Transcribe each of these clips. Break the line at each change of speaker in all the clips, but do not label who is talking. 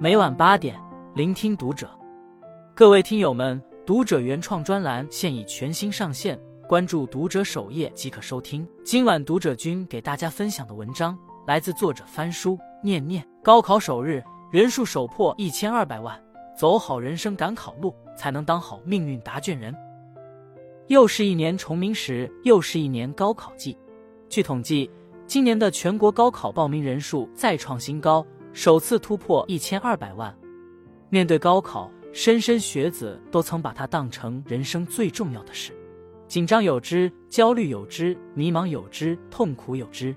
每晚八点，聆听读者。各位听友们，读者原创专栏现已全新上线，关注读者首页即可收听。今晚读者君给大家分享的文章来自作者翻书念念。高考首日，人数首破一千二百万，走好人生赶考路，才能当好命运答卷人。又是一年重名时，又是一年高考季。据统计，今年的全国高考报名人数再创新高。首次突破一千二百万。面对高考，莘莘学子都曾把它当成人生最重要的事，紧张有之，焦虑有之，迷茫有之，痛苦有之。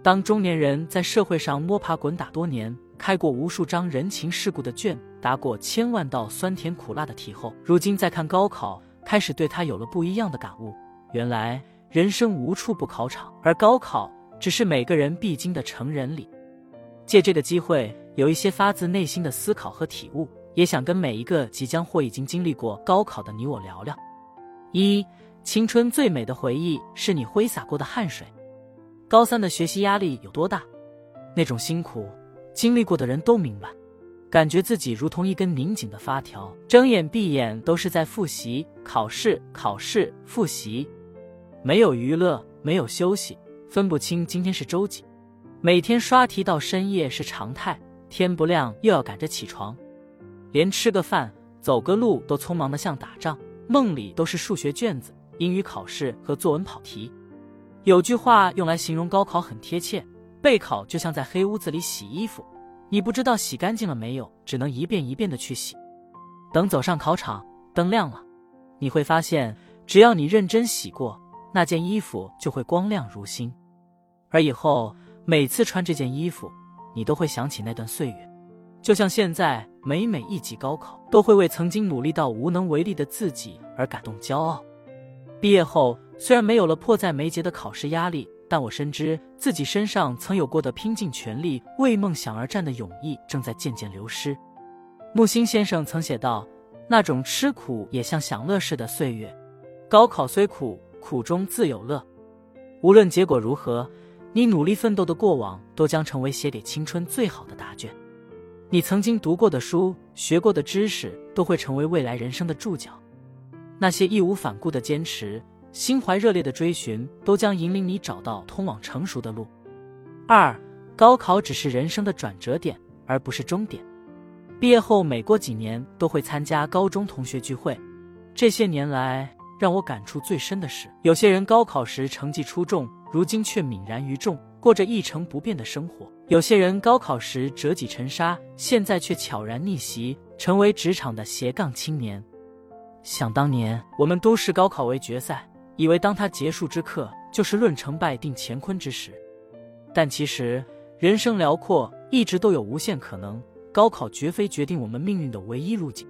当中年人在社会上摸爬滚打多年，开过无数张人情世故的卷，答过千万道酸甜苦辣的题后，如今再看高考，开始对他有了不一样的感悟。原来人生无处不考场，而高考只是每个人必经的成人礼。借这个机会，有一些发自内心的思考和体悟，也想跟每一个即将或已经经历过高考的你我聊聊。一，青春最美的回忆是你挥洒过的汗水。高三的学习压力有多大？那种辛苦，经历过的人都明白。感觉自己如同一根拧紧的发条，睁眼闭眼都是在复习、考试、考试、复习，没有娱乐，没有休息，分不清今天是周几。每天刷题到深夜是常态，天不亮又要赶着起床，连吃个饭、走个路都匆忙的像打仗，梦里都是数学卷子、英语考试和作文跑题。有句话用来形容高考很贴切：备考就像在黑屋子里洗衣服，你不知道洗干净了没有，只能一遍一遍的去洗。等走上考场，灯亮了，你会发现，只要你认真洗过，那件衣服就会光亮如新，而以后。每次穿这件衣服，你都会想起那段岁月，就像现在每每一级高考，都会为曾经努力到无能为力的自己而感动骄傲。毕业后，虽然没有了迫在眉睫的考试压力，但我深知自己身上曾有过的拼尽全力为梦想而战的勇毅正在渐渐流失。木心先生曾写道：“那种吃苦也像享乐似的岁月，高考虽苦，苦中自有乐。无论结果如何。”你努力奋斗的过往，都将成为写给青春最好的答卷。你曾经读过的书、学过的知识，都会成为未来人生的注脚。那些义无反顾的坚持、心怀热烈的追寻，都将引领你找到通往成熟的路。二，高考只是人生的转折点，而不是终点。毕业后，每过几年都会参加高中同学聚会。这些年来，让我感触最深的是，有些人高考时成绩出众。如今却泯然于众，过着一成不变的生活。有些人高考时折戟沉沙，现在却悄然逆袭，成为职场的斜杠青年。想当年，我们都视高考为决赛，以为当它结束之刻，就是论成败定乾坤之时。但其实，人生辽阔，一直都有无限可能。高考绝非决定我们命运的唯一路径。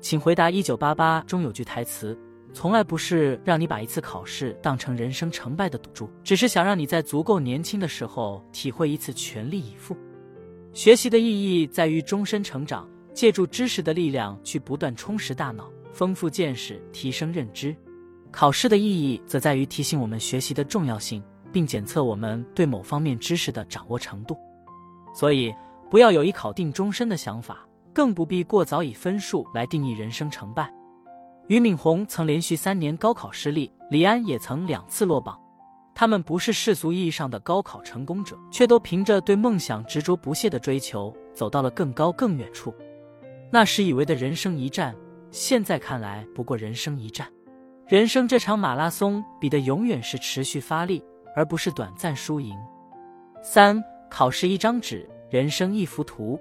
请回答《一九八八》中有句台词。从来不是让你把一次考试当成人生成败的赌注，只是想让你在足够年轻的时候体会一次全力以赴。学习的意义在于终身成长，借助知识的力量去不断充实大脑，丰富见识，提升认知。考试的意义则在于提醒我们学习的重要性，并检测我们对某方面知识的掌握程度。所以，不要有一考定终身的想法，更不必过早以分数来定义人生成败。俞敏洪曾连续三年高考失利，李安也曾两次落榜。他们不是世俗意义上的高考成功者，却都凭着对梦想执着不懈的追求，走到了更高更远处。那时以为的人生一战，现在看来不过人生一战。人生这场马拉松，比的永远是持续发力，而不是短暂输赢。三，考试一张纸，人生一幅图。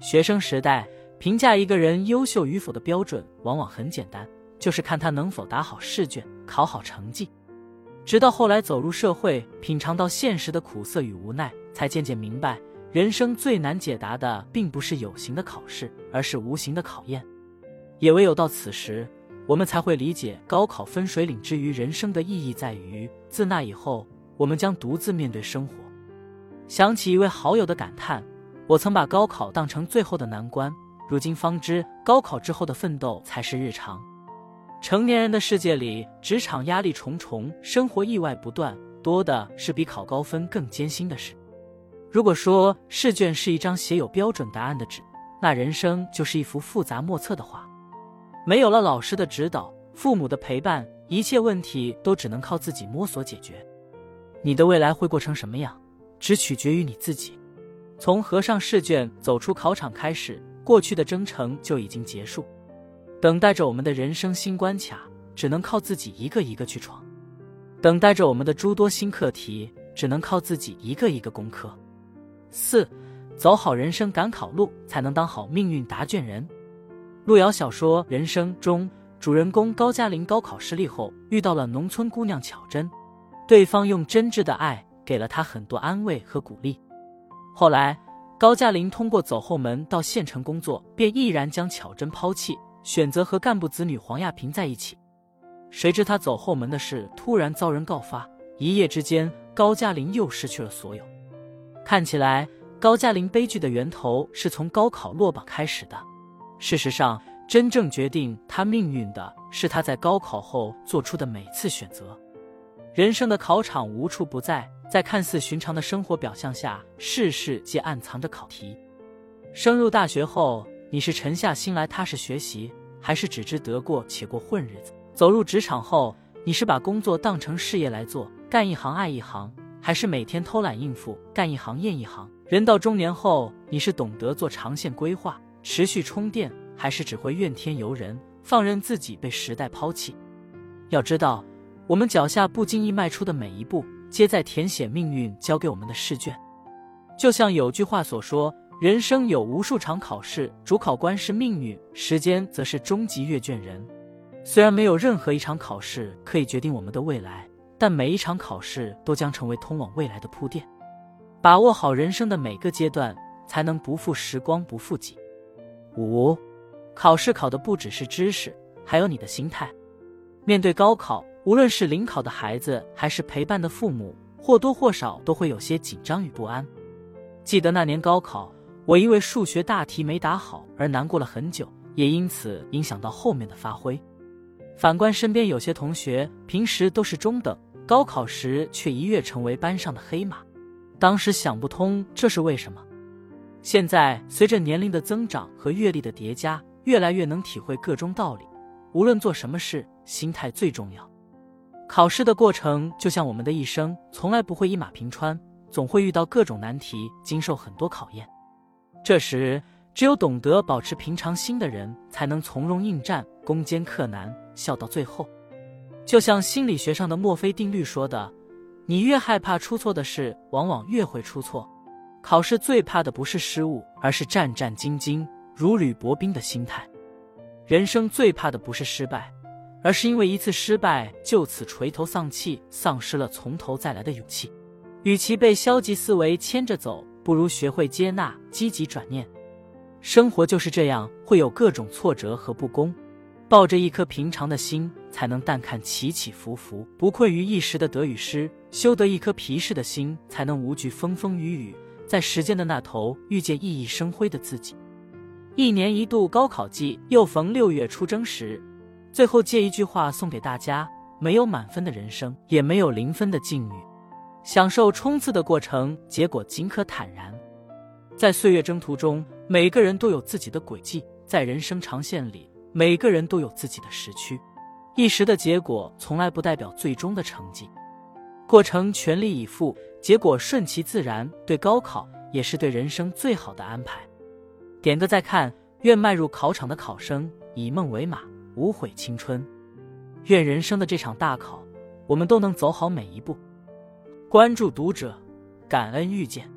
学生时代。评价一个人优秀与否的标准往往很简单，就是看他能否答好试卷、考好成绩。直到后来走入社会，品尝到现实的苦涩与无奈，才渐渐明白，人生最难解答的并不是有形的考试，而是无形的考验。也唯有到此时，我们才会理解高考分水岭之于人生的意义在于，自那以后，我们将独自面对生活。想起一位好友的感叹：“我曾把高考当成最后的难关。”如今方知，高考之后的奋斗才是日常。成年人的世界里，职场压力重重，生活意外不断，多的是比考高分更艰辛的事。如果说试卷是一张写有标准答案的纸，那人生就是一幅复杂莫测的画。没有了老师的指导，父母的陪伴，一切问题都只能靠自己摸索解决。你的未来会过成什么样，只取决于你自己。从合上试卷走出考场开始，过去的征程就已经结束，等待着我们的人生新关卡，只能靠自己一个一个去闯。等待着我们的诸多新课题，只能靠自己一个一个攻克。四，走好人生赶考路，才能当好命运答卷人。路遥小说《人生》中，主人公高加林高考失利后，遇到了农村姑娘巧珍，对方用真挚的爱给了他很多安慰和鼓励。后来，高加林通过走后门到县城工作，便毅然将巧珍抛弃，选择和干部子女黄亚平在一起。谁知他走后门的事突然遭人告发，一夜之间，高加林又失去了所有。看起来，高加林悲剧的源头是从高考落榜开始的。事实上，真正决定他命运的是他在高考后做出的每次选择。人生的考场无处不在，在看似寻常的生活表象下，事事皆暗藏着考题。升入大学后，你是沉下心来踏实学习，还是只知得过且过混日子？走入职场后，你是把工作当成事业来做，干一行爱一行，还是每天偷懒应付，干一行厌一行？人到中年后，你是懂得做长线规划，持续充电，还是只会怨天尤人，放任自己被时代抛弃？要知道，我们脚下不经意迈出的每一步，皆在填写命运交给我们的试卷。就像有句话所说：“人生有无数场考试，主考官是命运，时间则是终极阅卷人。”虽然没有任何一场考试可以决定我们的未来，但每一场考试都将成为通往未来的铺垫。把握好人生的每个阶段，才能不负时光，不负己。五，考试考的不只是知识，还有你的心态。面对高考，无论是临考的孩子，还是陪伴的父母，或多或少都会有些紧张与不安。记得那年高考，我因为数学大题没答好而难过了很久，也因此影响到后面的发挥。反观身边有些同学，平时都是中等，高考时却一跃成为班上的黑马。当时想不通这是为什么。现在随着年龄的增长和阅历的叠加，越来越能体会个中道理。无论做什么事，心态最重要。考试的过程就像我们的一生，从来不会一马平川，总会遇到各种难题，经受很多考验。这时，只有懂得保持平常心的人，才能从容应战，攻坚克难。笑到最后，就像心理学上的墨菲定律说的：“你越害怕出错的事，往往越会出错。考试最怕的不是失误，而是战战兢兢、如履薄冰的心态。人生最怕的不是失败，而是因为一次失败就此垂头丧气，丧失了从头再来的勇气。与其被消极思维牵着走，不如学会接纳、积极转念。生活就是这样，会有各种挫折和不公。”抱着一颗平常的心，才能淡看起起伏伏，不困于一时的得与失；修得一颗皮实的心，才能无惧风风雨雨，在时间的那头遇见熠熠生辉的自己。一年一度高考季，又逢六月出征时，最后借一句话送给大家：没有满分的人生，也没有零分的境遇。享受冲刺的过程，结果尽可坦然。在岁月征途中，每个人都有自己的轨迹，在人生长线里。每个人都有自己的时区，一时的结果从来不代表最终的成绩。过程全力以赴，结果顺其自然。对高考也是对人生最好的安排。点个再看，愿迈入考场的考生以梦为马，无悔青春。愿人生的这场大考，我们都能走好每一步。关注读者，感恩遇见。